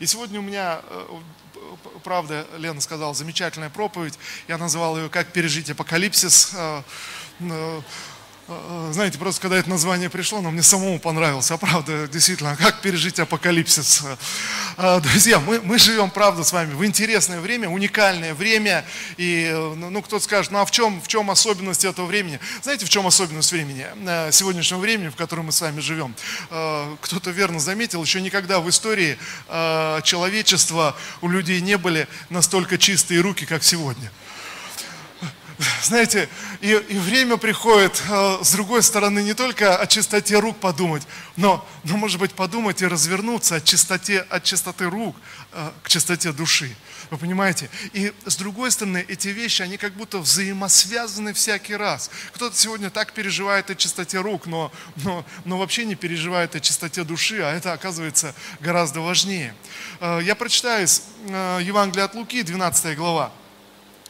И сегодня у меня, э, правда, Лена сказала, замечательная проповедь. Я назвал ее «Как пережить апокалипсис». Э, знаете, просто когда это название пришло, оно мне самому понравилось. А правда, действительно, как пережить апокалипсис? Э, друзья, мы, мы живем, правда, с вами в интересное время, уникальное время. И, э, ну, ну, кто-то скажет, ну а в чем, в чем особенность этого времени? Знаете, в чем особенность времени? Сегодняшнего времени, в котором мы с вами живем. Кто-то верно заметил, еще никогда в истории человечества у людей не были настолько чистые руки, как сегодня. Знаете, и, и время приходит, э, с другой стороны, не только о чистоте рук подумать, но, но может быть, подумать и развернуться от чистоте, от чистоты рук э, к чистоте души. Вы понимаете? И с другой стороны, эти вещи, они как будто взаимосвязаны всякий раз. Кто-то сегодня так переживает о чистоте рук, но, но, но вообще не переживает о чистоте души, а это оказывается гораздо важнее. Э, я прочитаю из Евангелия от Луки, 12 глава.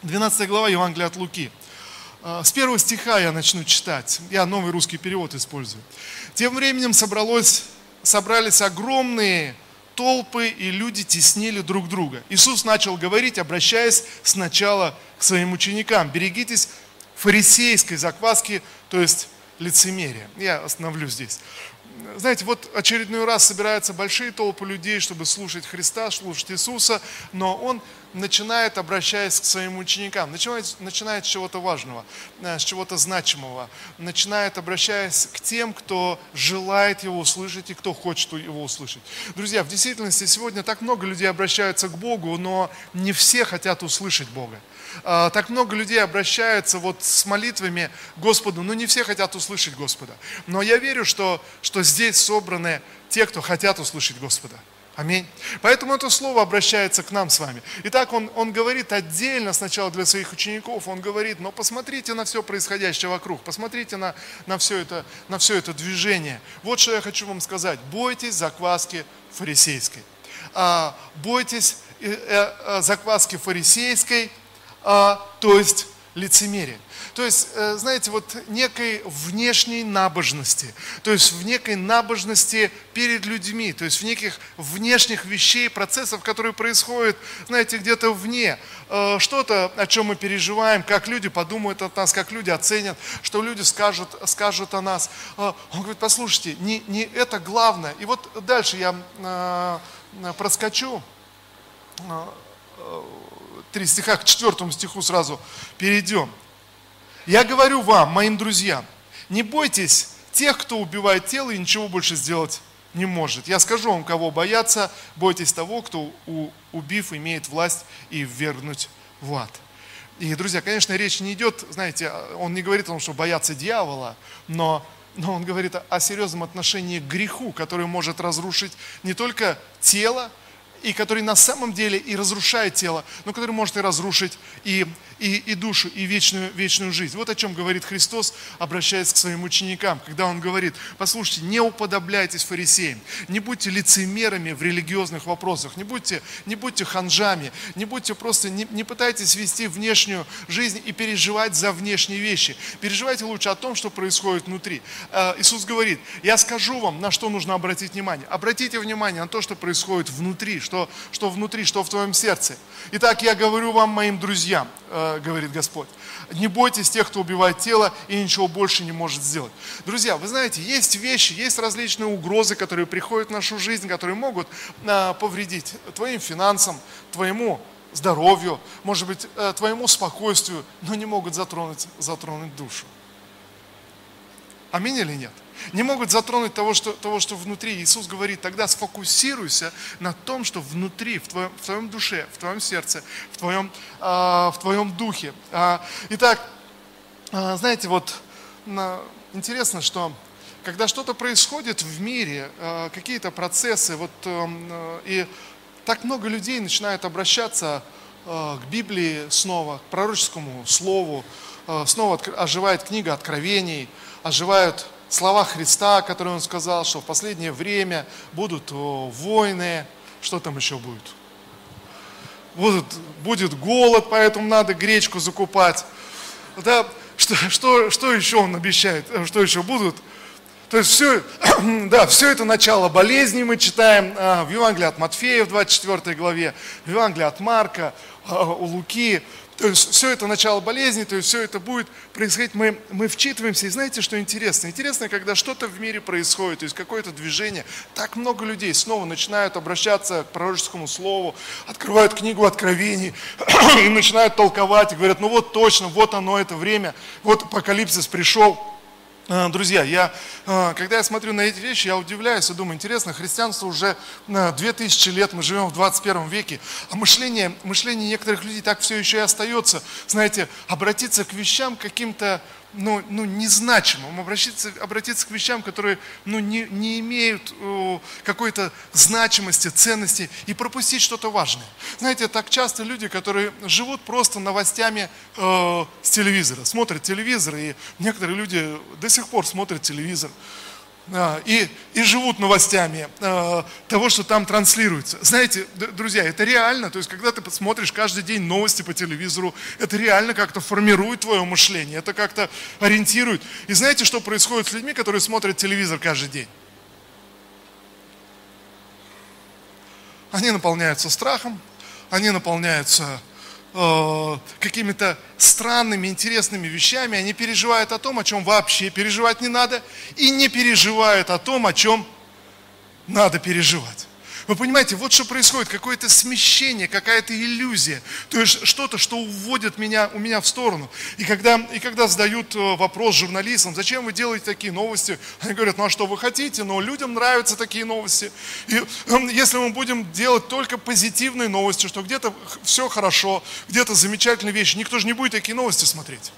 12 глава Евангелия от Луки. А, с первого стиха я начну читать. Я новый русский перевод использую. Тем временем собралось, собрались огромные толпы, и люди теснили друг друга. Иисус начал говорить, обращаясь сначала к своим ученикам. Берегитесь фарисейской закваски, то есть лицемерия. Я остановлюсь здесь знаете, вот очередной раз собираются большие толпы людей, чтобы слушать Христа, слушать Иисуса, но Он начинает, обращаясь к своим ученикам, начинает, начинает с чего-то важного, э, с чего-то значимого, начинает, обращаясь к тем, кто желает Его услышать и кто хочет Его услышать. Друзья, в действительности сегодня так много людей обращаются к Богу, но не все хотят услышать Бога. А, так много людей обращаются вот с молитвами Господу, но не все хотят услышать Господа. Но я верю, что, что здесь собраны те, кто хотят услышать Господа. Аминь. Поэтому это слово обращается к нам с вами. Итак, он, он говорит отдельно сначала для своих учеников, он говорит, но посмотрите на все происходящее вокруг, посмотрите на, на, все это, на все это движение. Вот что я хочу вам сказать. Бойтесь закваски фарисейской. А, бойтесь э, э, закваски фарисейской, а, то есть лицемерие. То есть, э, знаете, вот некой внешней набожности, то есть в некой набожности перед людьми, то есть в неких внешних вещей, процессов, которые происходят, знаете, где-то вне. Э, что-то, о чем мы переживаем, как люди подумают о нас, как люди оценят, что люди скажут, скажут о нас. Э, он говорит, послушайте, не, не это главное. И вот дальше я проскочу три стиха, к четвертому стиху сразу перейдем. Я говорю вам, моим друзьям, не бойтесь тех, кто убивает тело и ничего больше сделать не может. Я скажу вам, кого бояться, бойтесь того, кто, убив, имеет власть и ввергнуть в ад. И, друзья, конечно, речь не идет, знаете, он не говорит о том, что бояться дьявола, но, но он говорит о серьезном отношении к греху, который может разрушить не только тело, и который на самом деле и разрушает тело, но который может и разрушить и, и, и душу, и вечную, вечную жизнь. Вот о чем говорит Христос, обращаясь к своим ученикам, когда Он говорит, послушайте, не уподобляйтесь фарисеям, не будьте лицемерами в религиозных вопросах, не будьте, не будьте ханжами, не будьте просто, не, не пытайтесь вести внешнюю жизнь и переживать за внешние вещи. Переживайте лучше о том, что происходит внутри. А, Иисус говорит, я скажу вам, на что нужно обратить внимание. Обратите внимание на то, что происходит внутри, что, что внутри, что в твоем сердце. Итак, я говорю вам, моим друзьям, э, говорит Господь, не бойтесь тех, кто убивает тело и ничего больше не может сделать. Друзья, вы знаете, есть вещи, есть различные угрозы, которые приходят в нашу жизнь, которые могут э, повредить твоим финансам, твоему здоровью, может быть, э, твоему спокойствию, но не могут затронуть, затронуть душу. Аминь или нет? не могут затронуть того что, того, что внутри. Иисус говорит, тогда сфокусируйся на том, что внутри, в твоем, в твоем душе, в твоем сердце, в твоем, э, в твоем духе. А, итак, э, знаете, вот э, интересно, что когда что-то происходит в мире, э, какие-то процессы, вот, э, и так много людей начинают обращаться э, к Библии снова, к пророческому слову, э, снова оживает книга Откровений, оживают слова Христа, которые Он сказал, что в последнее время будут войны, что там еще будет? Будут, будет голод, поэтому надо гречку закупать. Да, что, что, что еще Он обещает? Что еще будут? То есть все, да, все это начало болезни мы читаем а, в Евангелии от Матфея в 24 главе, в Евангелии от Марка, а, у Луки. То есть все это начало болезни, то есть все это будет происходить, мы, мы вчитываемся. И знаете, что интересно? Интересно, когда что-то в мире происходит, то есть какое-то движение, так много людей снова начинают обращаться к пророческому слову, открывают книгу Откровений и начинают толковать, и говорят, ну вот точно, вот оно, это время, вот апокалипсис пришел. А, друзья, я, а, когда я смотрю на эти вещи, я удивляюсь и думаю, интересно, христианство уже 2000 лет, мы живем в 21 веке, а мышление, мышление некоторых людей так все еще и остается, знаете, обратиться к вещам каким-то ну, ну, незначимым, обратиться, обратиться к вещам, которые ну, не, не имеют о, какой-то значимости, ценности, и пропустить что-то важное. Знаете, так часто люди, которые живут просто новостями э, с телевизора, смотрят телевизор, и некоторые люди до сих пор смотрят телевизор. А, и, и живут новостями а, того, что там транслируется. Знаете, друзья, это реально, то есть когда ты посмотришь каждый день новости по телевизору, это реально как-то формирует твое мышление, это как-то ориентирует. И знаете, что происходит с людьми, которые смотрят телевизор каждый день? Они наполняются страхом, они наполняются Э, какими-то странными, интересными вещами, они переживают о том, о чем вообще переживать не надо, и не переживают о том, о чем надо переживать. Вы понимаете, вот что происходит, какое-то смещение, какая-то иллюзия, то есть что-то, что уводит меня, у меня в сторону. И когда, и когда задают э, вопрос журналистам, зачем вы делаете такие новости, они говорят, ну а что вы хотите, но людям нравятся такие новости. И эм, если мы будем делать только позитивные новости, что где-то все хорошо, где-то замечательные вещи, никто же не будет такие новости смотреть.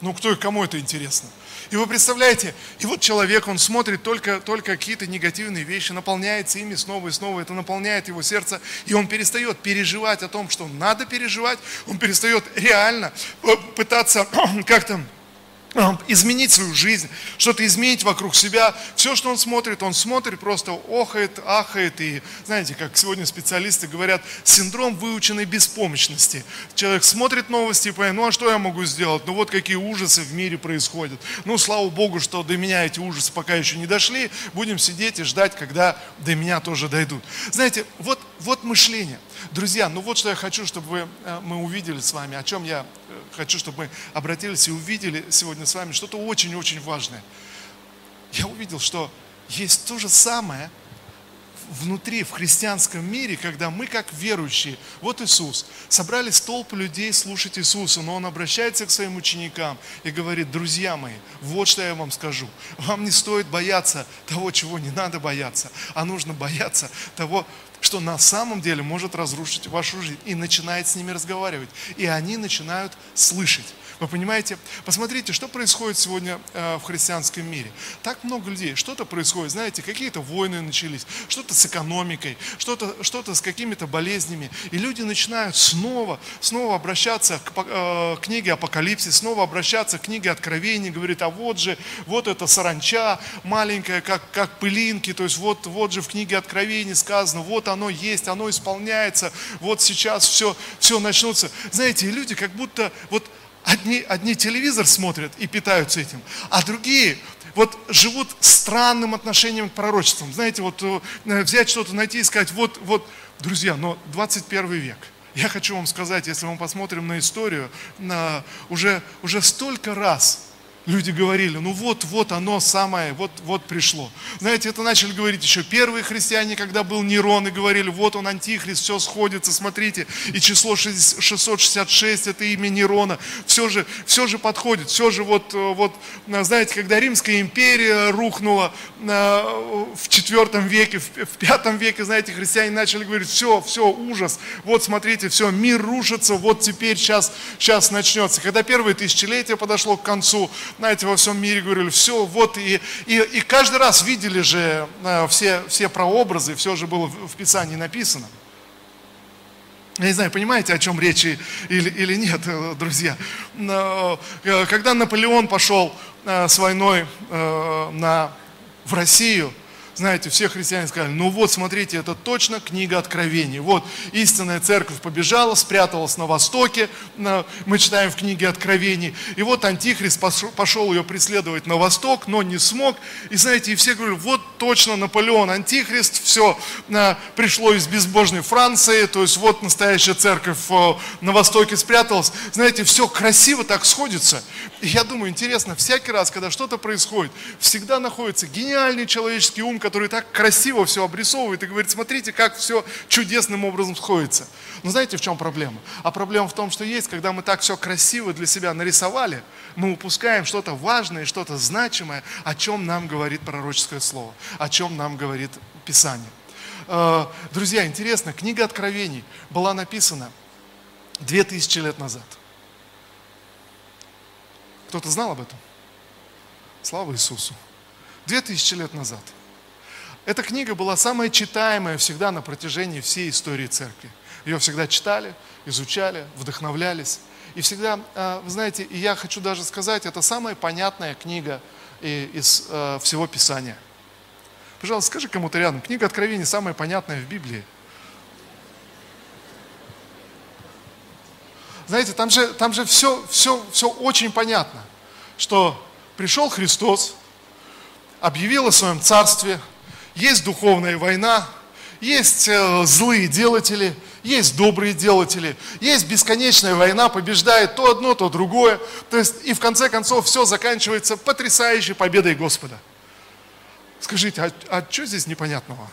Ну, кто и кому это интересно? И вы представляете, и вот человек, он смотрит только, только какие-то негативные вещи, наполняется ими снова и снова, это наполняет его сердце, и он перестает переживать о том, что надо переживать, он перестает реально э, пытаться как-то изменить свою жизнь, что-то изменить вокруг себя. Все, что он смотрит, он смотрит, просто охает, ахает. И знаете, как сегодня специалисты говорят, синдром выученной беспомощности. Человек смотрит новости и понимает, ну а что я могу сделать? Ну вот какие ужасы в мире происходят. Ну слава Богу, что до меня эти ужасы пока еще не дошли. Будем сидеть и ждать, когда до меня тоже дойдут. Знаете, вот, вот мышление. Друзья, ну вот что я хочу, чтобы э, мы увидели с вами, о чем я хочу, чтобы мы обратились и увидели сегодня с вами, что-то очень-очень важное. Я увидел, что есть то же самое – внутри, в христианском мире, когда мы, как верующие, вот Иисус, собрали столб людей слушать Иисуса, но Он обращается к своим ученикам и говорит, друзья мои, вот что я вам скажу, вам не стоит бояться того, чего не надо бояться, а нужно бояться того, что на самом деле может разрушить вашу жизнь. И начинает с ними разговаривать. И они начинают слышать. Вы понимаете? Посмотрите, что происходит сегодня э, в христианском мире. Так много людей, что-то происходит, знаете, какие-то войны начались, что-то с экономикой, что-то что с какими-то болезнями. И люди начинают снова, снова обращаться к э, книге Апокалипсис, снова обращаться к книге Откровений, говорит, а вот же, вот эта саранча маленькая, как, как пылинки, то есть вот, вот же в книге Откровений сказано, вот оно есть, оно исполняется, вот сейчас все, все начнутся. Знаете, и люди как будто вот Одни, одни телевизор смотрят и питаются этим, а другие вот живут странным отношением к пророчествам. Знаете, вот э, взять что-то, найти и сказать, вот, вот, друзья, но 21 век. Я хочу вам сказать, если мы посмотрим на историю, на, уже, уже столько раз Люди говорили, ну вот, вот оно самое, вот, вот пришло. Знаете, это начали говорить еще первые христиане, когда был Нерон, и говорили, вот он антихрист, все сходится, смотрите. И число 666, это имя Нерона, все же, все же подходит, все же вот, вот, знаете, когда Римская империя рухнула э, в четвертом веке, в пятом веке, знаете, христиане начали говорить, все, все, ужас, вот смотрите, все, мир рушится, вот теперь сейчас, сейчас начнется. Когда первое тысячелетие подошло к концу, знаете, во всем мире говорили, все, вот, и, и, и каждый раз видели же э, все, все прообразы, все же было в, Писании написано. Я не знаю, понимаете, о чем речь или, или нет, э, друзья. Но, э, когда Наполеон пошел с войной на, в Россию, знаете, все христиане сказали, ну вот, смотрите, это точно книга Откровений. Вот, истинная церковь побежала, спряталась на Востоке, мы читаем в книге Откровений. И вот Антихрист пошел ее преследовать на Восток, но не смог. И знаете, и все говорят, вот точно Наполеон Антихрист, все пришло из безбожной Франции, то есть вот настоящая церковь э, на Востоке спряталась. Знаете, все красиво так сходится. И я думаю, интересно, всякий раз, когда что-то происходит, всегда находится гениальный человеческий ум, который так красиво все обрисовывает и говорит, смотрите, как все чудесным образом сходится. Но знаете, в чем проблема? А проблема в том, что есть, когда мы так все красиво для себя нарисовали, мы упускаем что-то важное, что-то значимое, о чем нам говорит пророческое слово, о чем нам говорит Писание. Э, друзья, интересно, книга Откровений была написана 2000 лет назад. Кто-то знал об этом? Слава Иисусу. Две тысячи лет назад. Эта книга была самая читаемая всегда на протяжении всей истории церкви. Ее всегда читали, изучали, вдохновлялись. И всегда, а, вы знаете, и я хочу даже сказать, это самая понятная книга из а, всего Писания. Пожалуйста, скажи кому-то рядом, книга Откровений самая понятная в Библии. Знаете, там же, там же все, все, все очень понятно, что пришел Христос, объявил о своем царстве, есть духовная война, есть э, злые делатели, есть добрые делатели, есть бесконечная война, побеждает то одно, то другое. То есть, и в конце концов все заканчивается потрясающей победой Господа. Скажите, а, а что здесь непонятного?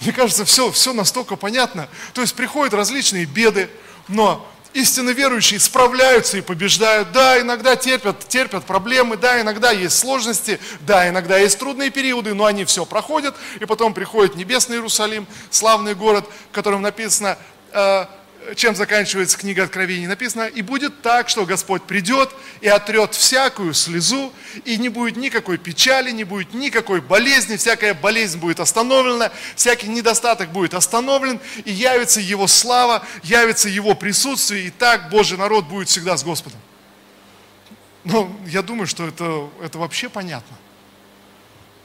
Мне кажется, все, все настолько понятно. То есть приходят различные беды, но истинно верующие справляются и побеждают. Да, иногда терпят, терпят проблемы, да, иногда есть сложности, да, иногда есть трудные периоды, но они все проходят, и потом приходит небесный Иерусалим, славный город, в котором написано, э, чем заканчивается книга Откровений, написано, и будет так, что Господь придет и отрет всякую слезу, и не будет никакой печали, не будет никакой болезни, всякая болезнь будет остановлена, всякий недостаток будет остановлен, и явится Его слава, явится Его присутствие, и так Божий народ будет всегда с Господом. Но я думаю, что это, это вообще понятно.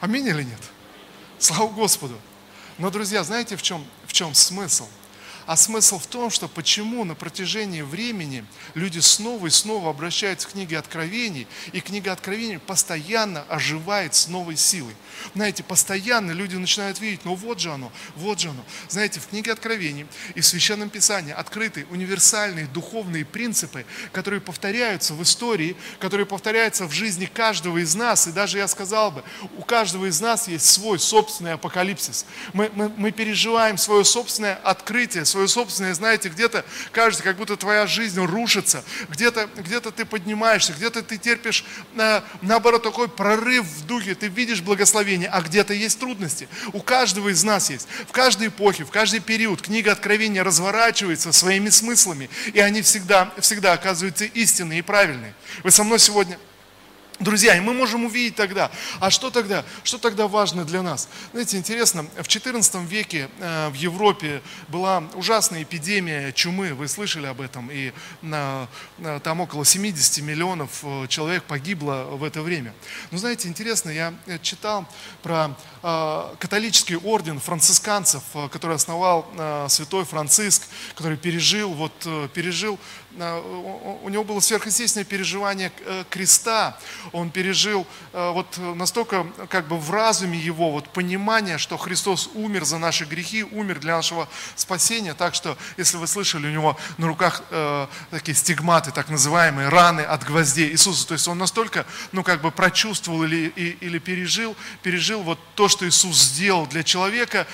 Аминь или нет? Слава Господу. Но, друзья, знаете, в чем, в чем смысл? А смысл в том, что почему на протяжении времени люди снова и снова обращаются к книге Откровений, и книга Откровений постоянно оживает с новой силой. Знаете, постоянно люди начинают видеть, ну вот же оно, вот же оно. Знаете, в книге Откровений и в Священном Писании открыты универсальные духовные принципы, которые повторяются в истории, которые повторяются в жизни каждого из нас. И даже я сказал бы, у каждого из нас есть свой собственный апокалипсис. Мы, мы, мы переживаем свое собственное открытие, свое собственное, знаете, где-то кажется, как будто твоя жизнь рушится, где-то где ты поднимаешься, где-то ты терпишь, э, наоборот, такой прорыв в духе, ты видишь благословение, а где-то есть трудности. У каждого из нас есть. В каждой эпохе, в каждый период книга Откровения разворачивается своими смыслами, и они всегда, всегда оказываются истинные и правильные. Вы со мной сегодня Друзья, и мы можем увидеть тогда, а что тогда, что тогда важно для нас? Знаете, интересно, в XIV веке э, в Европе была ужасная эпидемия чумы, вы слышали об этом, и э, там около 70 миллионов э, человек погибло в это время. Но знаете, интересно, я читал про э, католический орден францисканцев, э, который основал э, святой Франциск, который пережил, вот, э, пережил Э, у него было сверхъестественное переживание э, креста. Он пережил э, вот настолько как бы в разуме его вот понимание, что Христос умер за наши грехи, умер для нашего спасения. Так что, если вы слышали, у него на руках э, такие стигматы, так называемые раны от гвоздей Иисуса. То есть он настолько, ну как бы прочувствовал или, или пережил, пережил вот то, что Иисус сделал для человека,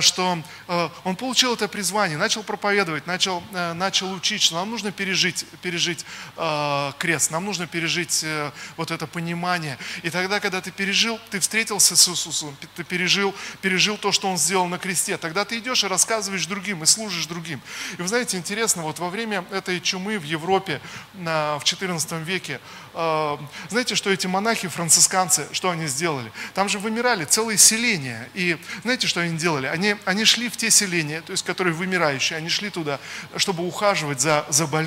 что э, он получил это призвание, начал проповедовать, начал, э, начал учить, что нам нужно нужно пережить, пережить э, крест, нам нужно пережить э, вот это понимание. И тогда, когда ты пережил, ты встретился с Иисусом, ты пережил, пережил то, что Он сделал на кресте, тогда ты идешь и рассказываешь другим, и служишь другим. И вы знаете, интересно, вот во время этой чумы в Европе на, в XIV веке, э, знаете, что эти монахи, францисканцы, что они сделали? Там же вымирали целые селения. И знаете, что они делали? Они, они шли в те селения, то есть которые вымирающие, они шли туда, чтобы ухаживать за, за больными,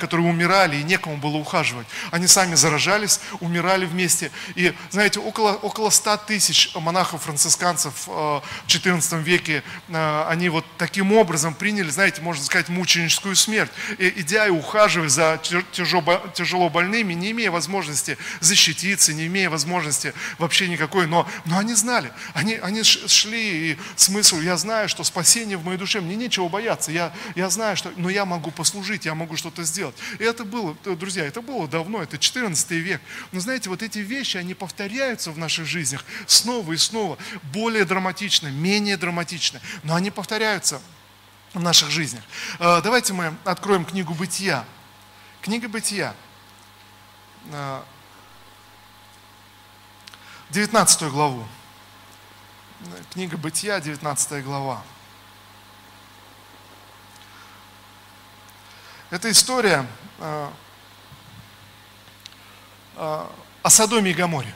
которые умирали и некому было ухаживать. Они сами заражались умирали вместе. И, знаете, около, около 100 тысяч монахов-францисканцев в XIV веке, они вот таким образом приняли, знаете, можно сказать, мученическую смерть, идя и ухаживая за тяжело больными, не имея возможности защититься, не имея возможности вообще никакой, но, но они знали, они, они шли, и смысл, я знаю, что спасение в моей душе, мне нечего бояться, я, я знаю, что, но я могу послужить, я могу что-то сделать. И это было, друзья, это было давно, это 14 век. Но знаете, вот эти вещи, они повторяются в наших жизнях снова и снова, более драматично, менее драматично, но они повторяются в наших жизнях. А, давайте мы откроем книгу «Бытия». Книга «Бытия». 19 а, главу. Книга Бытия, 19 глава. Это история а, о Содоме и Гаморе.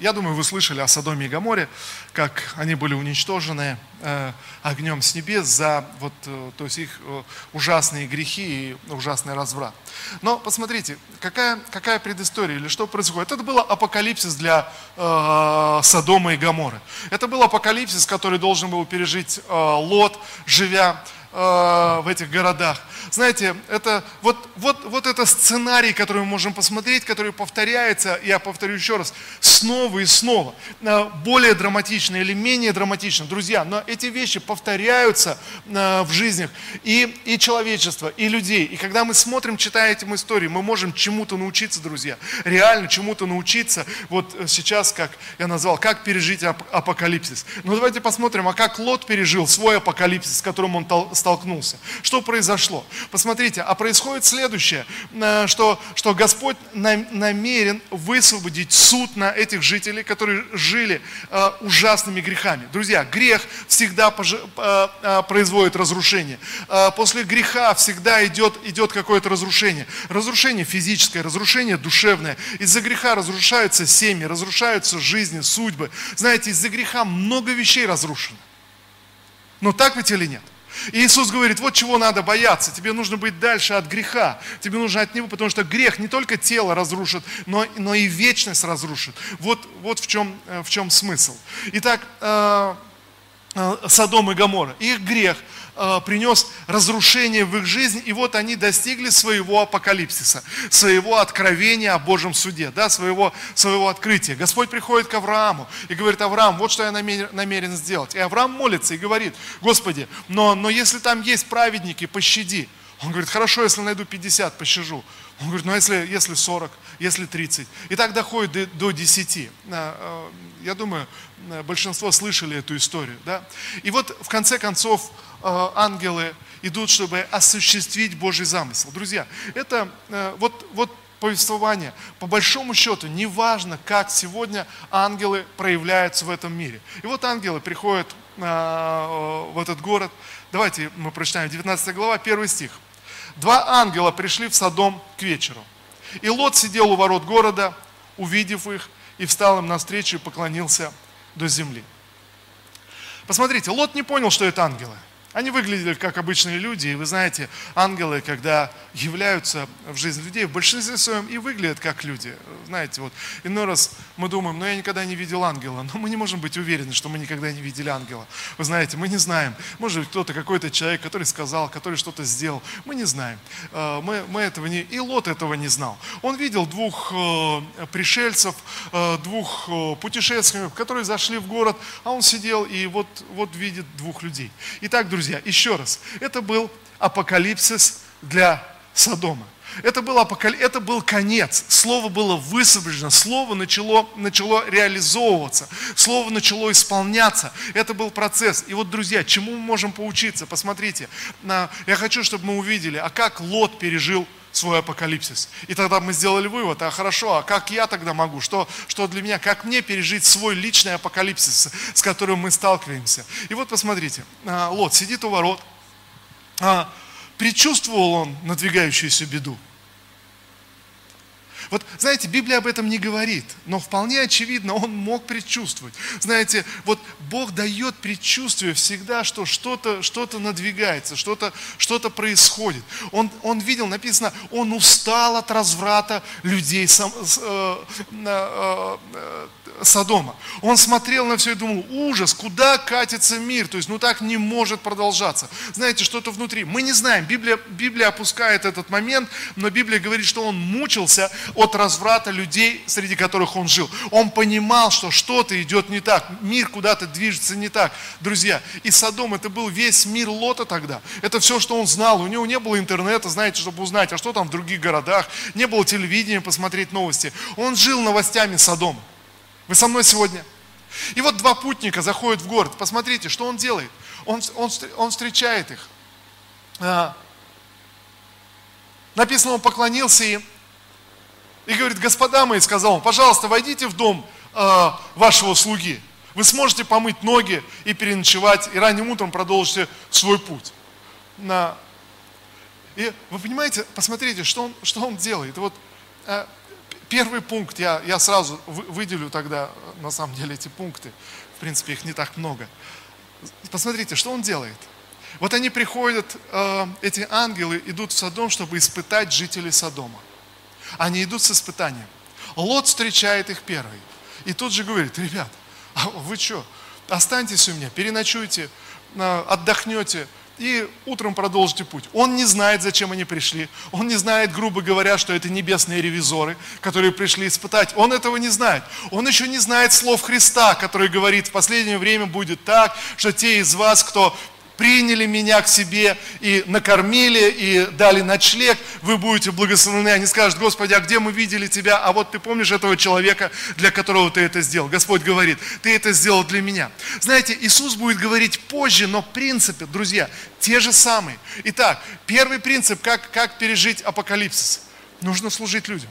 Я думаю, вы слышали о Содоме и Гаморе, как они были уничтожены э, огнем с небес за вот, э, то есть их э, ужасные грехи и ужасный разврат. Но посмотрите, какая, какая предыстория или что происходит. Это был апокалипсис для э, Содома и Гаморы. Это был апокалипсис, который должен был пережить э, Лот, живя Э, в этих городах. Знаете, это вот, вот, вот это сценарий, который мы можем посмотреть, который повторяется, я повторю еще раз, снова и снова. Э, более драматично или менее драматично, друзья, но эти вещи повторяются э, в жизнях и, и человечества, и людей. И когда мы смотрим, читая эти истории, мы можем чему-то научиться, друзья. Реально чему-то научиться. Вот сейчас, как я назвал, как пережить апокалипсис. Но давайте посмотрим, а как Лот пережил свой апокалипсис, с которым он столкнулся. Что произошло? Посмотрите, а происходит следующее, э, что, что Господь намерен высвободить суд на этих жителей, которые жили э, ужасными грехами. Друзья, грех всегда э, производит разрушение. После греха всегда идет, идет какое-то разрушение. Разрушение физическое, разрушение душевное. Из-за греха разрушаются семьи, разрушаются жизни, судьбы. Знаете, из-за греха много вещей разрушено. Но так ведь или нет? И Иисус говорит, вот чего надо бояться, тебе нужно быть дальше от греха, тебе нужно от него, потому что грех не только тело разрушит, но, но и вечность разрушит. Вот, вот в, чем, э, в чем смысл. Итак, э, э, Содом и Гамора, их грех – принес разрушение в их жизнь, и вот они достигли своего апокалипсиса, своего откровения о Божьем суде, да, своего, своего открытия. Господь приходит к Аврааму и говорит, Авраам, вот что я намерен, намерен сделать. И Авраам молится и говорит, Господи, но, но если там есть праведники, пощади. Он говорит, хорошо, если найду 50, пощажу. Он говорит, ну если, если 40, если 30. И так доходит до, до 10. Э, э, я думаю, большинство слышали эту историю. Да? И вот в конце концов Э, ангелы идут, чтобы осуществить Божий замысел. Друзья, это э, вот, вот повествование, по большому счету, неважно, как сегодня ангелы проявляются в этом мире. И вот ангелы приходят в этот город. Давайте мы прочитаем 19 глава, 1 стих. Два ангела пришли в Содом к вечеру. И Лот сидел у ворот города, увидев их, и встал им навстречу и поклонился до земли. Посмотрите, Лот не понял, что это ангелы. Они выглядели как обычные люди, и вы знаете, ангелы, когда являются в жизнь людей, в большинстве своем и выглядят как люди. Знаете, вот иной раз мы думаем, ну я никогда не видел ангела, но мы не можем быть уверены, что мы никогда не видели ангела. Вы знаете, мы не знаем. Может быть, кто-то, какой-то человек, который сказал, который что-то сделал, мы не знаем. Э, мы, мы этого не... И Лот этого не знал. Он видел двух э, пришельцев, э, двух путешественников, которые зашли в город, а он сидел и вот, вот видит двух людей. Итак, друзья, друзья, еще раз, это был апокалипсис для Содома. Это был, апокали... это был конец. Слово было высвобождено, слово начало, начало реализовываться, слово начало исполняться. Это был процесс. И вот, друзья, чему мы можем поучиться? Посмотрите, я хочу, чтобы мы увидели, а как Лот пережил свой апокалипсис. И тогда мы сделали вывод, а хорошо, а как я тогда могу? Что, что для меня? Как мне пережить свой личный апокалипсис, с которым мы сталкиваемся? И вот посмотрите, а, Лот сидит у ворот, а, предчувствовал он надвигающуюся беду. Вот, знаете, Библия об этом не говорит, но вполне очевидно, он мог предчувствовать. Знаете, вот Бог дает предчувствие всегда, что что-то что надвигается, что-то что происходит. Он, он видел, написано, он устал от разврата людей сам, э, э, э, Содома. Он смотрел на все и думал, ужас, куда катится мир? То есть, ну так не может продолжаться. Знаете, что-то внутри. Мы не знаем, Библия, Библия опускает этот момент, но Библия говорит, что он мучился от разврата людей, среди которых он жил. Он понимал, что что-то идет не так, мир куда-то движется не так. Друзья, и Содом, это был весь мир Лота тогда. Это все, что он знал. У него не было интернета, знаете, чтобы узнать, а что там в других городах. Не было телевидения, посмотреть новости. Он жил новостями Содома. Вы со мной сегодня? И вот два путника заходят в город. Посмотрите, что он делает. Он, он, он встречает их. А, написано, он поклонился им. И говорит, господа мои, сказал он, пожалуйста, войдите в дом э, вашего слуги. Вы сможете помыть ноги и переночевать, и ранним утром продолжите свой путь. На... И вы понимаете, посмотрите, что он, что он делает. Вот, э, Первый пункт, я, я сразу выделю тогда, на самом деле, эти пункты. В принципе, их не так много. Посмотрите, что он делает. Вот они приходят, э, эти ангелы идут в Содом, чтобы испытать жителей Содома. Они идут с испытанием. Лот встречает их первый. И тут же говорит, ребят, а вы что, останьтесь у меня, переночуйте, э, отдохнете, и утром продолжите путь. Он не знает, зачем они пришли. Он не знает, грубо говоря, что это небесные ревизоры, которые пришли испытать. Он этого не знает. Он еще не знает слов Христа, который говорит, в последнее время будет так, что те из вас, кто приняли меня к себе и накормили, и дали ночлег, вы будете благословены. Они скажут, Господи, а где мы видели Тебя? А вот ты помнишь этого человека, для которого ты это сделал? Господь говорит, ты это сделал для меня. Знаете, Иисус будет говорить позже, но принципы, друзья, те же самые. Итак, первый принцип, как, как пережить апокалипсис. Нужно служить людям.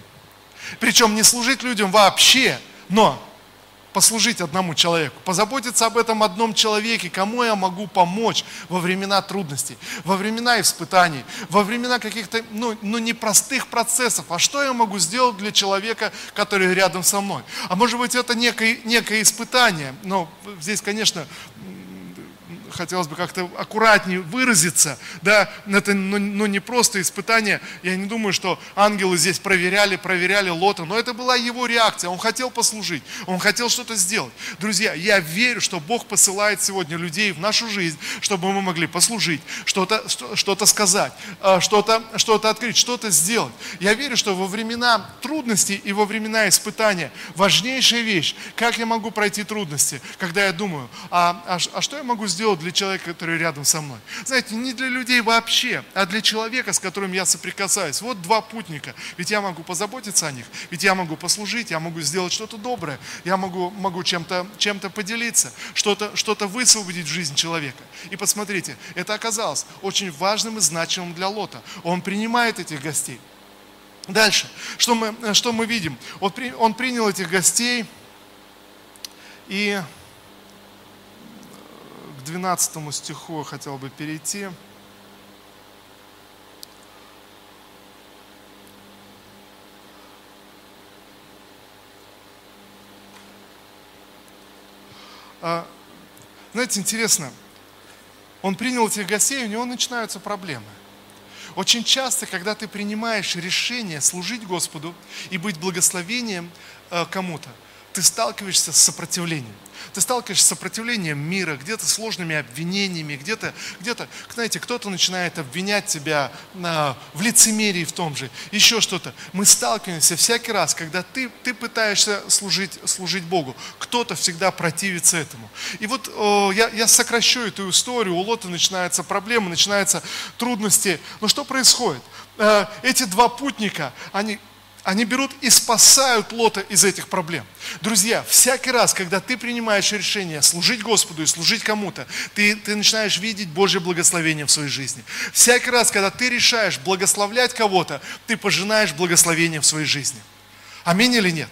Причем не служить людям вообще, но послужить одному человеку, позаботиться об этом одном человеке, кому я могу помочь во времена трудностей, во времена испытаний, во времена каких-то, ну, ну, непростых процессов. А что я могу сделать для человека, который рядом со мной? А может быть, это некое, некое испытание, но здесь, конечно, хотелось бы как-то аккуратнее выразиться, да, это ну, ну, не просто испытание, я не думаю, что ангелы здесь проверяли, проверяли Лота, но это была его реакция, он хотел послужить, он хотел что-то сделать. Друзья, я верю, что Бог посылает сегодня людей в нашу жизнь, чтобы мы могли послужить, что-то что сказать, а, что-то что открыть, что-то сделать. Я верю, что во времена трудностей и во времена испытания важнейшая вещь, как я могу пройти трудности, когда я думаю, а, а, а что я могу сделать для человека, который рядом со мной. Знаете, не для людей вообще, а для человека, с которым я соприкасаюсь. Вот два путника. Ведь я могу позаботиться о них, ведь я могу послужить, я могу сделать что-то доброе, я могу, могу чем-то чем поделиться, что-то что высвободить в жизнь человека. И посмотрите, это оказалось очень важным и значимым для Лота. Он принимает этих гостей. Дальше, что мы, что мы видим? Он, он принял этих гостей, и 12 стиху хотел бы перейти. А, знаете, интересно, он принял этих гостей, у него начинаются проблемы. Очень часто, когда ты принимаешь решение служить Господу и быть благословением э, кому-то, ты сталкиваешься с сопротивлением. Ты сталкиваешься с сопротивлением мира, где-то сложными обвинениями, где-то, где-то, знаете, кто-то начинает обвинять тебя а, в лицемерии в том же, еще что-то. Мы сталкиваемся всякий раз, когда ты, ты пытаешься служить, служить Богу. Кто-то всегда противится этому. И вот о, я, я сокращу эту историю, у Лота начинаются проблемы, начинаются трудности. Но что происходит? Э, эти два путника, они они берут и спасают Лота из этих проблем. Друзья, всякий раз, когда ты принимаешь решение служить Господу и служить кому-то, ты, ты начинаешь видеть Божье благословение в своей жизни. Всякий раз, когда ты решаешь благословлять кого-то, ты пожинаешь благословение в своей жизни. Аминь или нет?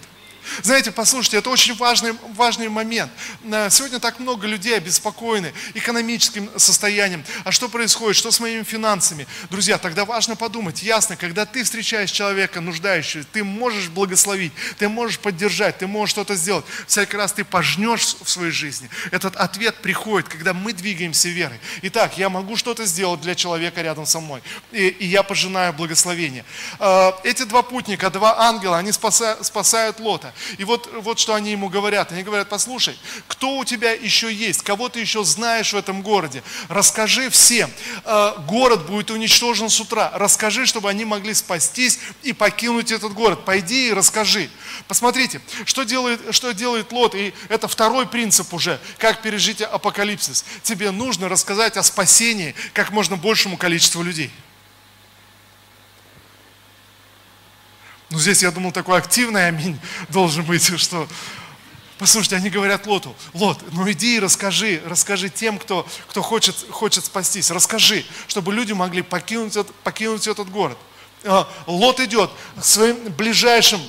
Знаете, послушайте, это очень важный, важный момент. Э, сегодня так много людей обеспокоены экономическим состоянием. А что происходит? Что с моими финансами? Друзья, тогда важно подумать. Ясно, когда ты встречаешь человека нуждающегося, ты можешь благословить, ты можешь поддержать, ты можешь что-то сделать. Всякий раз ты пожнешь в своей жизни. Этот ответ приходит, когда мы двигаемся верой. Итак, я могу что-то сделать для человека рядом со мной. И, и я пожинаю благословение. Э, эти два путника, два ангела, они спасают, спасают Лота. И вот, вот что они ему говорят. Они говорят, послушай, кто у тебя еще есть, кого ты еще знаешь в этом городе, расскажи всем. Э, город будет уничтожен с утра. Расскажи, чтобы они могли спастись и покинуть этот город. Пойди и расскажи. Посмотрите, что делает, что делает Лот. И это второй принцип уже, как пережить апокалипсис. Тебе нужно рассказать о спасении как можно большему количеству людей. Ну, здесь, я думал, такой активный аминь должен быть, что... Послушайте, они говорят Лоту, Лот, ну иди и расскажи, расскажи тем, кто, кто хочет, хочет спастись, расскажи, чтобы люди могли покинуть, покинуть этот город. А, Лот идет к своим ближайшим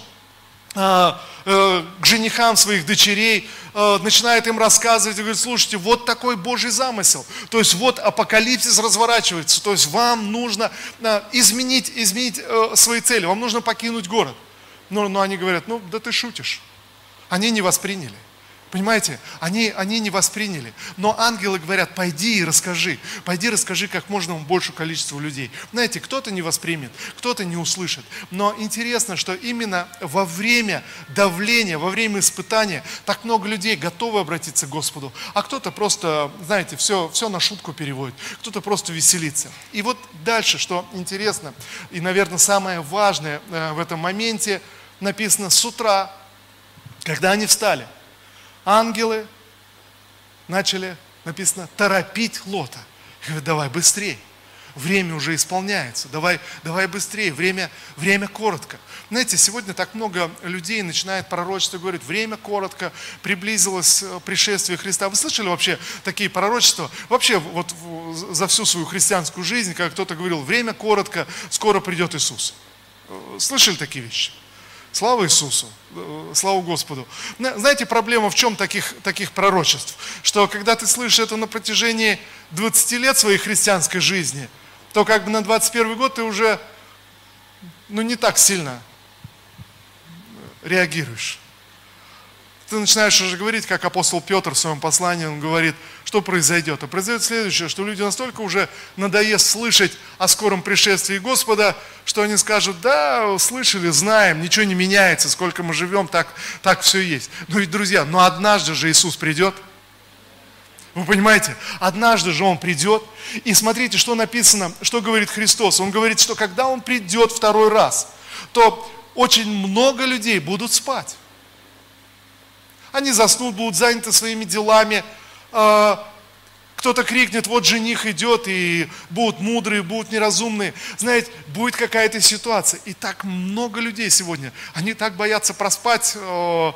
к женихам своих дочерей, э, начинает им рассказывать и говорит, слушайте, вот такой Божий замысел. То есть вот апокалипсис разворачивается, то есть вам нужно э, изменить, изменить свои цели, вам нужно покинуть город. Но, но они говорят, ну да ты шутишь. Они не восприняли. Понимаете, они, они не восприняли. Но ангелы говорят, пойди и расскажи. Пойди расскажи как можно большему количеству людей. Знаете, кто-то не воспримет, кто-то не услышит. Но интересно, что именно во время давления, во время испытания так много людей готовы обратиться к Господу. А кто-то просто, знаете, все, все на шутку переводит. Кто-то просто веселится. И вот дальше, что интересно, и, наверное, самое важное э, в этом моменте, написано с утра, когда они встали – ангелы начали, написано, торопить Лота. Говорят, давай быстрее. Время уже исполняется. Давай, давай быстрее. Время, время коротко. Знаете, сегодня так много людей начинает пророчество и говорит, время коротко, приблизилось э, пришествие Христа. Вы слышали вообще такие пророчества? Вообще вот за всю свою христианскую жизнь, как кто-то говорил, время коротко, скоро придет Иисус. Э, слышали такие вещи? Слава Иисусу, э, слава Господу. Знаете, проблема в чем таких, таких пророчеств? Что когда ты слышишь это на протяжении 20 лет своей христианской жизни, то как бы на 21 год ты уже ну, не так сильно реагируешь ты начинаешь уже говорить, как апостол Петр в своем послании, он говорит, что произойдет. А произойдет следующее, что люди настолько уже надоест слышать о скором пришествии Господа, что они скажут, да, слышали, знаем, ничего не меняется, сколько мы живем, так, так все есть. Ну ведь, друзья, но однажды же Иисус придет. Вы понимаете? Однажды же Он придет. И смотрите, что написано, что говорит Христос. Он говорит, что когда Он придет второй раз, то очень много людей будут спать. Они заснут, будут заняты своими делами, а, кто-то крикнет, вот жених идет, и будут мудрые, будут неразумные. Знаете, будет какая-то ситуация. И так много людей сегодня, они так боятся проспать э,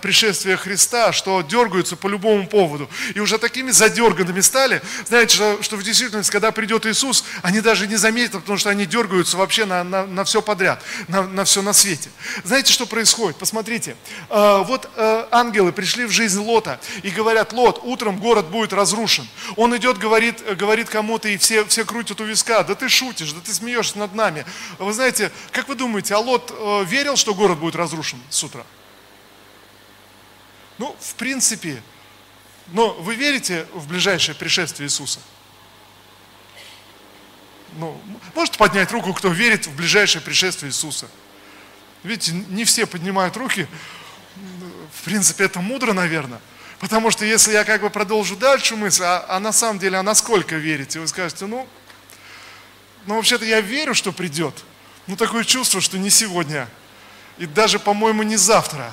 пришествие Христа, что дергаются по любому поводу. И уже такими задерганными стали. Знаете, что, что в действительности, когда придет Иисус, они даже не заметят, потому что они дергаются вообще на, на, на все подряд, на, на все на свете. Знаете, что происходит? Посмотрите. Э, вот э, ангелы пришли в жизнь Лота и говорят, Лот, утром город будет разрушен. Он идет, говорит, говорит кому-то, и все, все крутят у виска. Да ты шутишь, да ты смеешься над нами. Вы знаете, как вы думаете, Алот э, верил, что город будет разрушен с утра? Ну, в принципе, но вы верите в ближайшее пришествие Иисуса? Ну, можете поднять руку, кто верит в ближайшее пришествие Иисуса? Видите, не все поднимают руки. В принципе, это мудро, наверное. Потому что если я как бы продолжу дальше мысль, а, а на самом деле, а насколько верите? Вы скажете, ну, ну вообще-то я верю, что придет. Ну такое чувство, что не сегодня. И даже, по-моему, не завтра.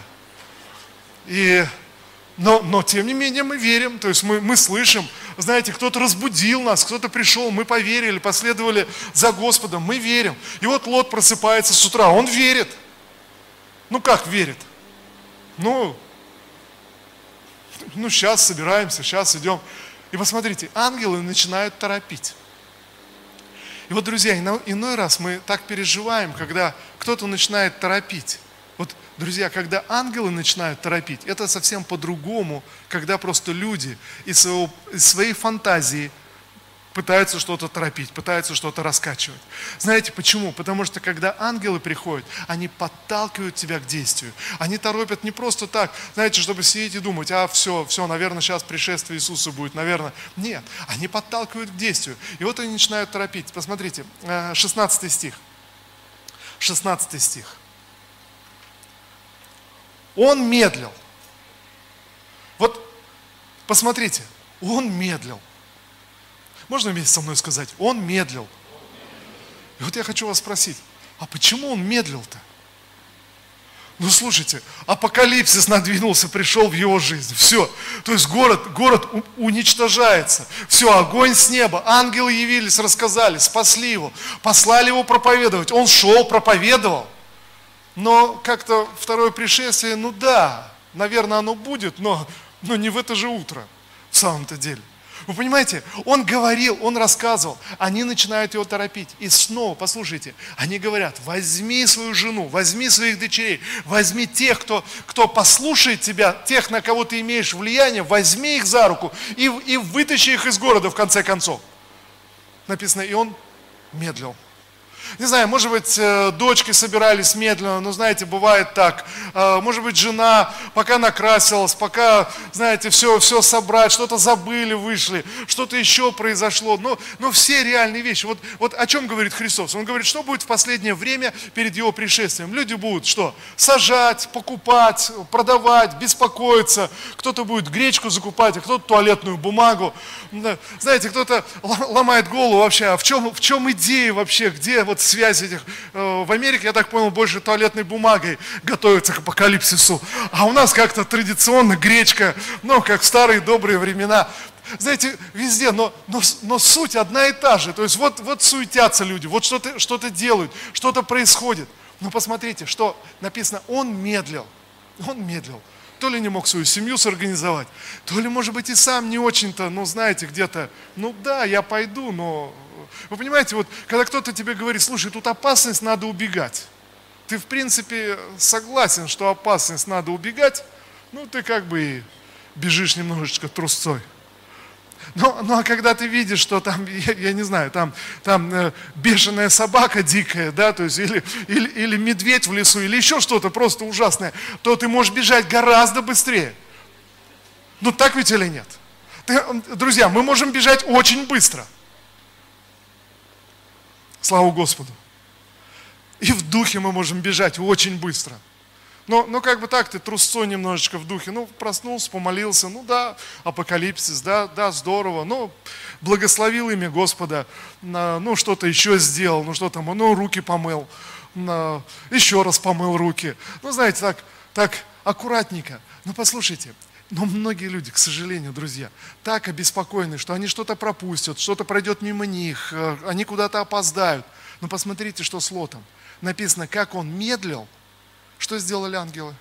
И, но, но тем не менее мы верим, то есть мы, мы слышим, знаете, кто-то разбудил нас, кто-то пришел, мы поверили, последовали за Господом, мы верим. И вот Лот просыпается с утра, он верит. Ну как верит? Ну, ну сейчас собираемся, сейчас идем. И посмотрите, ангелы начинают торопить. И вот, друзья, иной раз мы так переживаем, когда кто-то начинает торопить. Вот, друзья, когда ангелы начинают торопить, это совсем по-другому, когда просто люди из, своего, из своей фантазии пытаются что-то торопить, пытаются что-то раскачивать. Знаете почему? Потому что когда ангелы приходят, они подталкивают тебя к действию. Они торопят не просто так, знаете, чтобы сидеть и думать, а все, все, наверное, сейчас пришествие Иисуса будет, наверное. Нет, они подталкивают к действию. И вот они начинают торопить. Посмотрите, 16 э, стих. 16 стих. Он медлил. Вот посмотрите, он медлил. Можно вместе со мной сказать? Он медлил. И вот я хочу вас спросить, а почему он медлил-то? Ну слушайте, апокалипсис надвинулся, пришел в его жизнь. Все. То есть город, город уничтожается. Все, огонь с неба. Ангелы явились, рассказали, спасли его, послали его проповедовать. Он шел, проповедовал. Но как-то второе пришествие, ну да, наверное, оно будет, но, но не в это же утро, в самом-то деле. Вы понимаете, он говорил, он рассказывал, они начинают его торопить. И снова, послушайте, они говорят, возьми свою жену, возьми своих дочерей, возьми тех, кто, кто послушает тебя, тех, на кого ты имеешь влияние, возьми их за руку и, и вытащи их из города в конце концов. Написано, и он медлил. Не знаю, может быть, э, дочки собирались медленно, но знаете, бывает так. Э, может быть, жена пока накрасилась, пока, знаете, все, все собрать, что-то забыли, вышли, что-то еще произошло. Но, но все реальные вещи. Вот, вот о чем говорит Христос? Он говорит, что будет в последнее время перед Его пришествием. Люди будут что? Сажать, покупать, продавать, беспокоиться. Кто-то будет гречку закупать, а кто-то туалетную бумагу. Знаете, кто-то ломает голову вообще, а в чем, в чем идея вообще, где вот связь этих. Э, в Америке, я так понял, больше туалетной бумагой готовятся к апокалипсису. А у нас как-то традиционно гречка, ну, как в старые добрые времена. Знаете, везде, но, но, но суть одна и та же. То есть вот, вот суетятся люди, вот что-то что делают, что-то происходит. Но посмотрите, что написано, он медлил. Он медлил. То ли не мог свою семью сорганизовать, то ли, может быть, и сам не очень-то, ну, знаете, где-то, ну да, я пойду, но вы понимаете, вот когда кто-то тебе говорит, слушай, тут опасность, надо убегать. Ты, в принципе, согласен, что опасность надо убегать, ну, ты как бы и бежишь немножечко трусцой. Но, ну а когда ты видишь, что там, я, я не знаю, там, там э, бешеная собака дикая, да, то есть или, или, или медведь в лесу, или еще что-то просто ужасное, то ты можешь бежать гораздо быстрее. Ну так ведь или нет? Ты, друзья, мы можем бежать очень быстро – Слава Господу. И в духе мы можем бежать очень быстро. Но, но как бы так, ты трусцой немножечко в духе. Ну, проснулся, помолился. Ну да, апокалипсис, да, да, здорово. Ну, благословил имя Господа. Ну, что-то еще сделал. Ну, что там, ну, руки помыл. Еще раз помыл руки. Ну, знаете, так, так аккуратненько. Ну, послушайте, но многие люди, к сожалению, друзья, так обеспокоены, что они что-то пропустят, что-то пройдет мимо них, э, они куда-то опоздают. Но посмотрите, что с Лотом. Написано, как он медлил. Что сделали ангелы?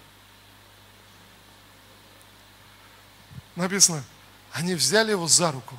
Написано, они взяли его за руку,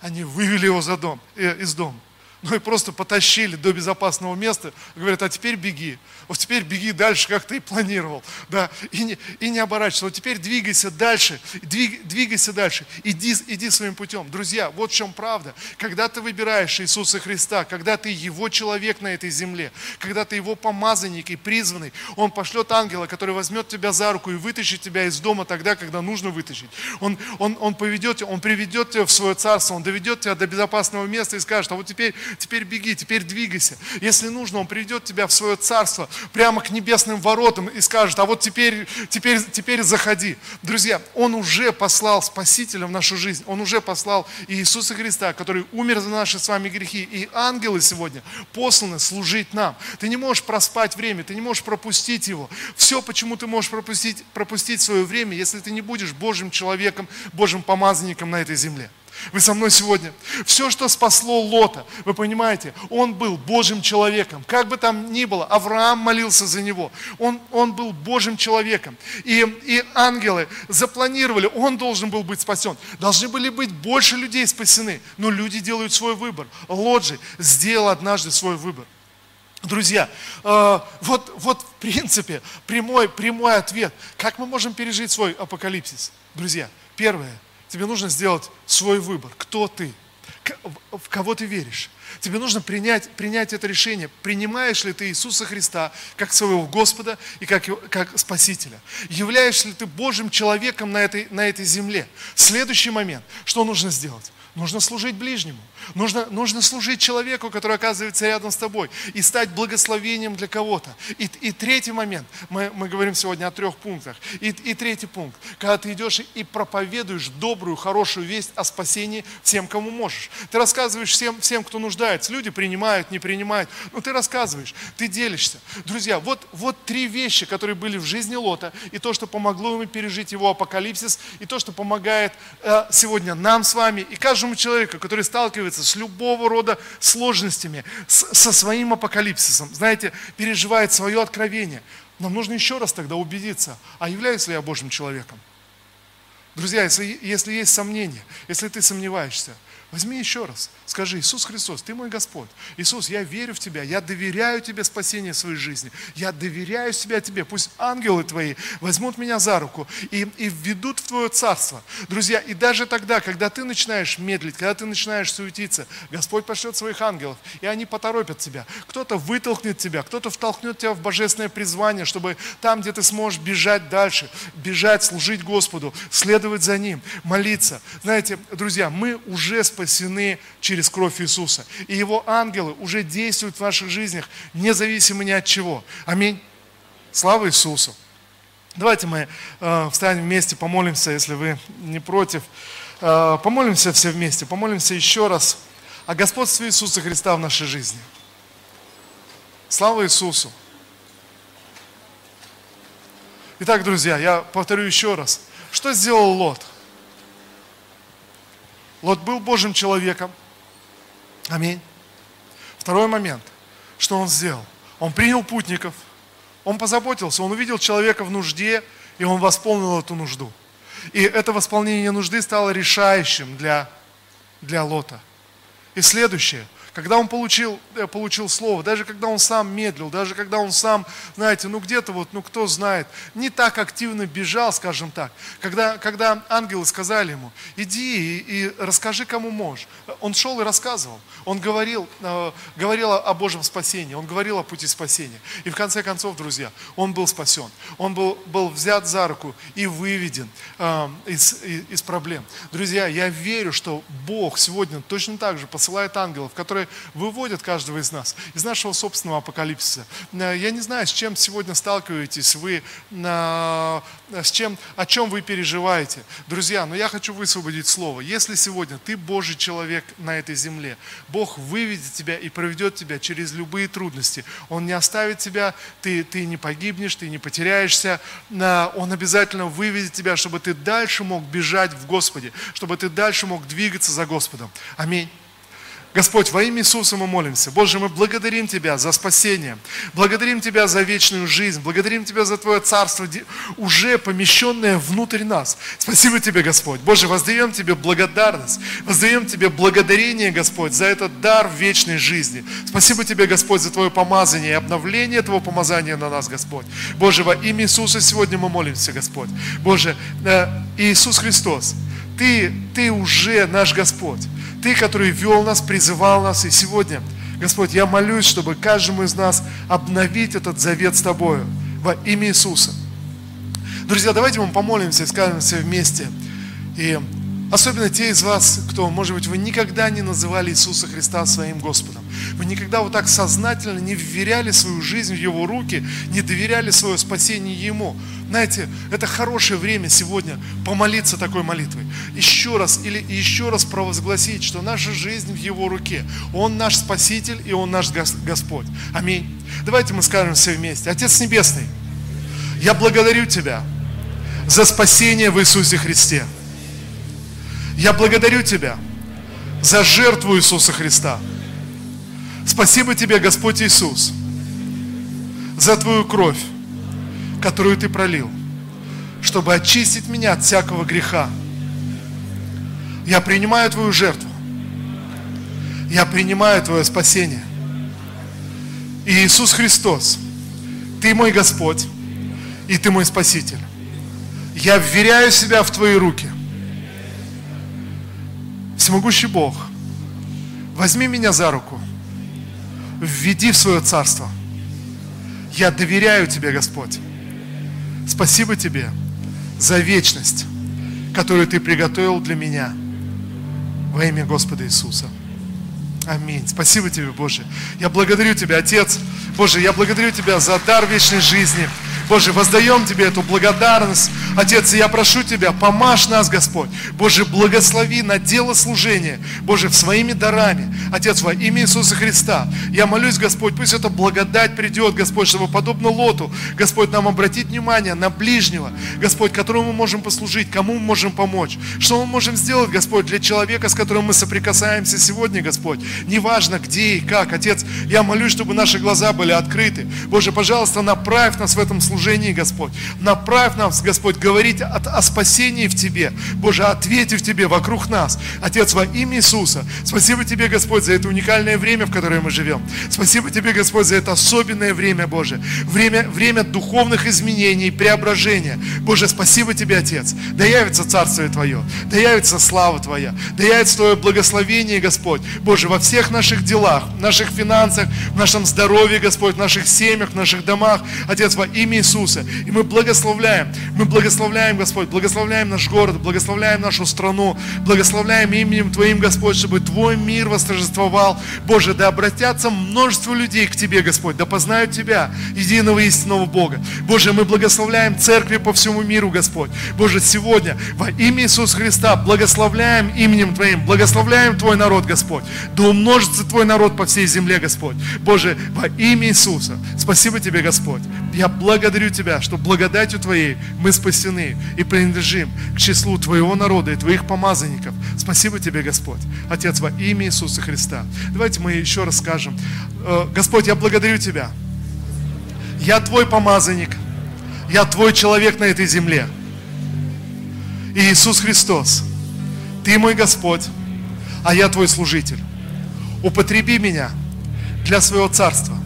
они вывели его за дом, э, из дома ну и просто потащили до безопасного места, говорят, а теперь беги, вот теперь беги дальше, как ты и планировал, да, и не, и не оборачивайся, вот теперь двигайся дальше, двиг, двигайся дальше, иди, иди своим путем. Друзья, вот в чем правда, когда ты выбираешь Иисуса Христа, когда ты Его человек на этой земле, когда ты Его помазанник и призванный, Он пошлет ангела, который возьмет тебя за руку и вытащит тебя из дома тогда, когда нужно вытащить. Он, он, он поведет тебя, Он приведет тебя в свое царство, Он доведет тебя до безопасного места и скажет, а вот теперь теперь беги, теперь двигайся. Если нужно, Он приведет тебя в свое царство, прямо к небесным воротам и скажет, а вот теперь, теперь, теперь заходи. Друзья, Он уже послал Спасителя в нашу жизнь, Он уже послал Иисуса Христа, который умер за наши с вами грехи. И ангелы сегодня посланы служить нам. Ты не можешь проспать время, ты не можешь пропустить его. Все, почему ты можешь пропустить, пропустить свое время, если ты не будешь Божьим человеком, Божьим помазанником на этой земле. Вы со мной сегодня? Все, что спасло Лота, вы понимаете, он был Божьим человеком. Как бы там ни было, Авраам молился за него. Он, он был Божьим человеком. И, и ангелы запланировали, он должен был быть спасен. Должны были быть больше людей спасены. Но люди делают свой выбор. Лот же сделал однажды свой выбор. Друзья, э, вот, вот в принципе прямой, прямой ответ, как мы можем пережить свой апокалипсис. Друзья, первое, тебе нужно сделать свой выбор. Кто ты? В кого ты веришь? Тебе нужно принять, принять это решение. Принимаешь ли ты Иисуса Христа как своего Господа и как, как Спасителя? Являешься ли ты Божьим человеком на этой, на этой земле? Следующий момент. Что нужно сделать? Нужно служить ближнему. Нужно, нужно служить человеку, который оказывается рядом с тобой. И стать благословением для кого-то. И, и третий момент. Мы, мы говорим сегодня о трех пунктах. И, и третий пункт. Когда ты идешь и проповедуешь добрую, хорошую весть о спасении всем, кому можешь. Ты рассказываешь всем, всем кто нуждается. Люди принимают, не принимают. Но ты рассказываешь, ты делишься. Друзья, вот, вот три вещи, которые были в жизни Лота. И то, что помогло ему пережить его апокалипсис. И то, что помогает э, сегодня нам с вами. И каждому человеку, который сталкивается с любого рода сложностями, с, со своим апокалипсисом, знаете, переживает свое откровение, нам нужно еще раз тогда убедиться, а являюсь ли я Божьим человеком. Друзья, если, если есть сомнения, если ты сомневаешься, возьми еще раз – Скажи, Иисус Христос, Ты мой Господь. Иисус, я верю в Тебя, я доверяю Тебе спасение своей жизни. Я доверяю себя Тебе. Пусть ангелы Твои возьмут меня за руку и, и введут в Твое Царство. Друзья, и даже тогда, когда ты начинаешь медлить, когда ты начинаешь суетиться, Господь пошлет своих ангелов, и они поторопят тебя. Кто-то вытолкнет тебя, кто-то втолкнет тебя в божественное призвание, чтобы там, где ты сможешь бежать дальше, бежать, служить Господу, следовать за Ним, молиться. Знаете, друзья, мы уже спасены через кровь Иисуса. И Его ангелы уже действуют в наших жизнях, независимо ни от чего. Аминь. Слава Иисусу. Давайте мы э, встанем вместе, помолимся, если вы не против. Э, помолимся все вместе, помолимся еще раз о господстве Иисуса Христа в нашей жизни. Слава Иисусу. Итак, друзья, я повторю еще раз. Что сделал Лот? Лот был Божьим человеком. Аминь. Второй момент. Что он сделал? Он принял путников, он позаботился, он увидел человека в нужде, и он восполнил эту нужду. И это восполнение нужды стало решающим для, для Лота. И следующее – когда он получил, э, получил слово, даже когда он сам медлил, даже когда он сам, знаете, ну где-то вот, ну кто знает, не так активно бежал, скажем так. Когда, когда ангелы сказали ему, иди и, и расскажи, кому можешь. Он шел и рассказывал. Он говорил, э, говорил о Божьем спасении, он говорил о пути спасения. И в конце концов, друзья, он был спасен. Он был, был взят за руку и выведен э, из, из, из проблем. Друзья, я верю, что Бог сегодня точно так же посылает ангелов, которые которые выводят каждого из нас из нашего собственного апокалипсиса. Э, я не знаю, с чем сегодня сталкиваетесь вы, с чем, о чем вы переживаете. Друзья, но я хочу высвободить слово. Если сегодня ты Божий человек на этой земле, Бог выведет тебя и проведет тебя через любые трудности. Он не оставит тебя, ты, ты не погибнешь, ты не потеряешься. Он обязательно выведет тебя, чтобы ты дальше мог бежать в Господе, чтобы ты дальше мог двигаться за Господом. Аминь. Господь, во имя Иисуса мы молимся. Боже, мы благодарим Тебя за спасение. Благодарим Тебя за вечную жизнь. Благодарим Тебя за Твое Царство, уже помещенное внутрь нас. Спасибо Тебе, Господь. Боже, воздаем Тебе благодарность. Воздаем Тебе благодарение, Господь, за этот дар вечной жизни. Спасибо Тебе, Господь, за Твое помазание и обновление Твоего помазания на нас, Господь. Боже, во имя Иисуса сегодня мы молимся, Господь. Боже, э, Иисус Христос, Ты, Ты уже наш Господь. Ты, который вел нас, призывал нас. И сегодня, Господь, я молюсь, чтобы каждому из нас обновить этот завет с Тобою во имя Иисуса. Друзья, давайте мы помолимся и скажем все вместе. И Особенно те из вас, кто, может быть, вы никогда не называли Иисуса Христа своим Господом. Вы никогда вот так сознательно не вверяли свою жизнь в Его руки, не доверяли свое спасение Ему. Знаете, это хорошее время сегодня помолиться такой молитвой. Еще раз или еще раз провозгласить, что наша жизнь в Его руке. Он наш Спаситель и Он наш Господь. Аминь. Давайте мы скажем все вместе. Отец Небесный, я благодарю Тебя за спасение в Иисусе Христе. Я благодарю Тебя за жертву Иисуса Христа. Спасибо Тебе, Господь Иисус, за Твою кровь, которую Ты пролил, чтобы очистить меня от всякого греха. Я принимаю Твою жертву. Я принимаю Твое спасение. И Иисус Христос, Ты мой Господь, и Ты мой Спаситель. Я вверяю себя в Твои руки. Всемогущий Бог, возьми меня за руку, введи в свое царство. Я доверяю Тебе, Господь. Спасибо Тебе за вечность, которую Ты приготовил для меня во имя Господа Иисуса. Аминь. Спасибо Тебе, Боже. Я благодарю Тебя, Отец. Боже, я благодарю Тебя за дар вечной жизни. Боже, воздаем Тебе эту благодарность. Отец, я прошу Тебя, помажь нас, Господь. Боже, благослови на дело служения. Боже, своими дарами. Отец, во имя Иисуса Христа. Я молюсь, Господь, пусть эта благодать придет, Господь, чтобы подобно Лоту, Господь, нам обратить внимание на ближнего, Господь, которому мы можем послужить, кому мы можем помочь. Что мы можем сделать, Господь, для человека, с которым мы соприкасаемся сегодня, Господь. Неважно, где и как. Отец, я молюсь, чтобы наши глаза были открыты. Боже, пожалуйста, направь нас в этом служении, Господь. Направь нас, Господь, говорить о, о спасении в Тебе. Боже, ответь в Тебе вокруг нас. Отец, во имя Иисуса, спасибо Тебе, Господь, за это уникальное время, в которое мы живем. Спасибо Тебе, Господь, за это особенное время, Боже. Время, время духовных изменений, преображения. Боже, спасибо Тебе, Отец. Да явится Царствие Твое, да явится слава Твоя, да явится Твое благословение, Господь. Боже, во всех наших делах, наших финансах, в нашем здоровье, Господь, в наших семьях, в наших домах, Отец, во имя Иисуса. И мы благословляем, мы благословляем, Господь, благословляем наш город, благословляем нашу страну, благословляем именем Твоим, Господь, чтобы Твой мир восторжествовал. Боже, да обратятся множество людей к Тебе, Господь, да познают Тебя, единого истинного Бога. Боже, мы благословляем церкви по всему миру, Господь. Боже, сегодня во имя Иисуса Христа благословляем именем Твоим, благословляем Твой народ, Господь. Да умножится Твой народ по всей земле, Господь. Боже, во имя Иисуса. Спасибо Тебе, Господь. Я благодарю Тебя, что благодатью Твоей мы спасены и принадлежим к числу Твоего народа и Твоих помазанников. Спасибо Тебе, Господь. Отец, во имя Иисуса Христа. Давайте мы еще раз скажем. Э, Господь, я благодарю Тебя. Я Твой помазанник. Я Твой человек на этой земле. И Иисус Христос, Ты мой Господь, а я Твой служитель. Употреби меня для своего царства.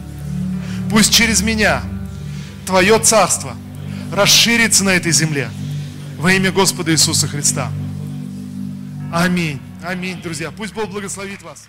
Пусть через меня Твое царство расширится на этой земле. Во имя Господа Иисуса Христа. Аминь. Аминь, друзья. Пусть Бог благословит вас.